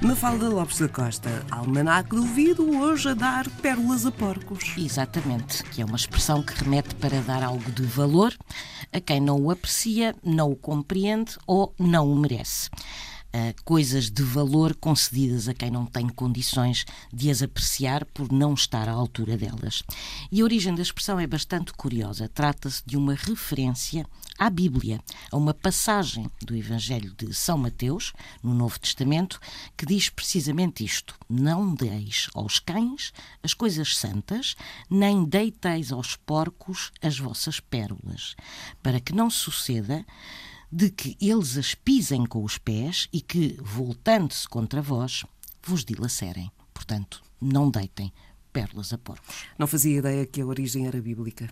Mafalda Lopes da Costa, Almanac do Ouvido, hoje a dar pérolas a porcos. Exatamente, que é uma expressão que remete para dar algo de valor a quem não o aprecia, não o compreende ou não o merece. Uh, coisas de valor concedidas a quem não tem condições de as apreciar por não estar à altura delas. E a origem da expressão é bastante curiosa. Trata-se de uma referência à Bíblia, a uma passagem do Evangelho de São Mateus, no Novo Testamento, que diz precisamente isto: Não deis aos cães as coisas santas, nem deiteis aos porcos as vossas pérolas, para que não suceda de que eles as pisem com os pés e que, voltando-se contra vós, vos dilacerem. Portanto, não deitem pérolas a porcos. Não fazia ideia que a origem era bíblica.